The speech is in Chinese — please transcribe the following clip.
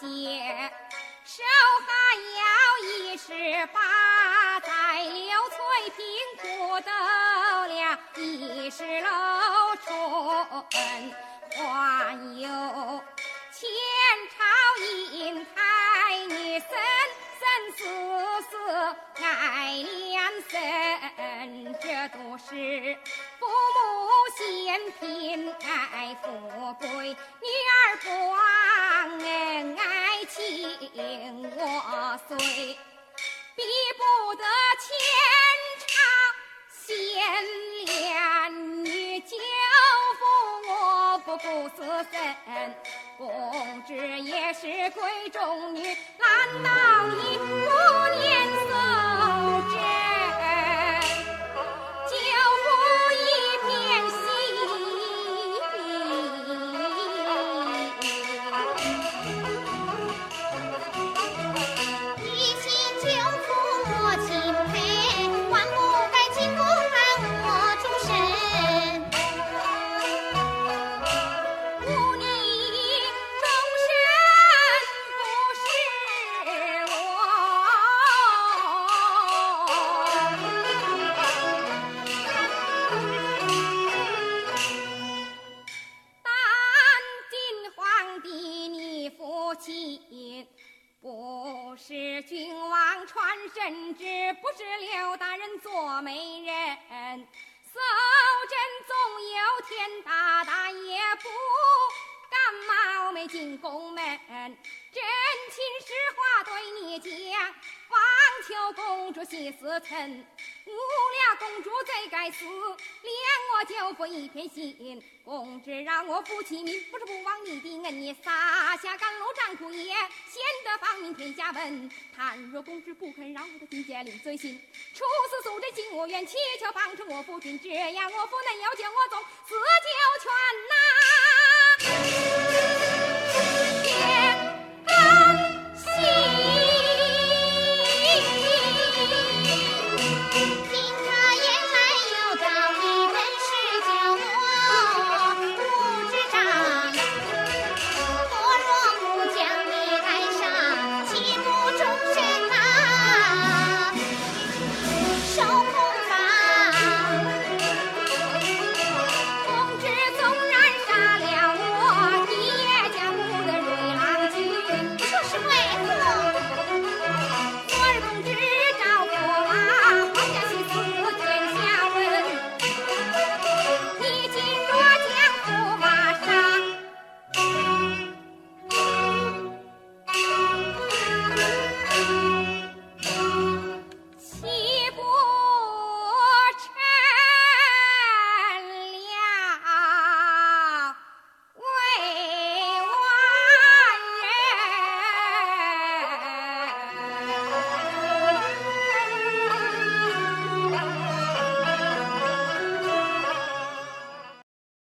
姐受寒了一十八载刘翠屏苦斗了一十六春还有前朝英台女生生世世爱良生这都是父母嫌贫爱富贵娘是也是闺中女，难当一。明王传圣旨，不是刘大人做媒人。搜朕纵有天大大，也不敢冒昧进宫门。真情实话对你讲，方求公主息思忖。误了公主最该死，连我舅父一片心。公主让我负其名，不是不忘你的恩，你撒下甘露战苦也，先得芳名天下闻。倘若公主不肯让我的金戒令罪行，处死素贞心我愿，祈求帮助我夫君，这样我夫能有救我总，死就全呐。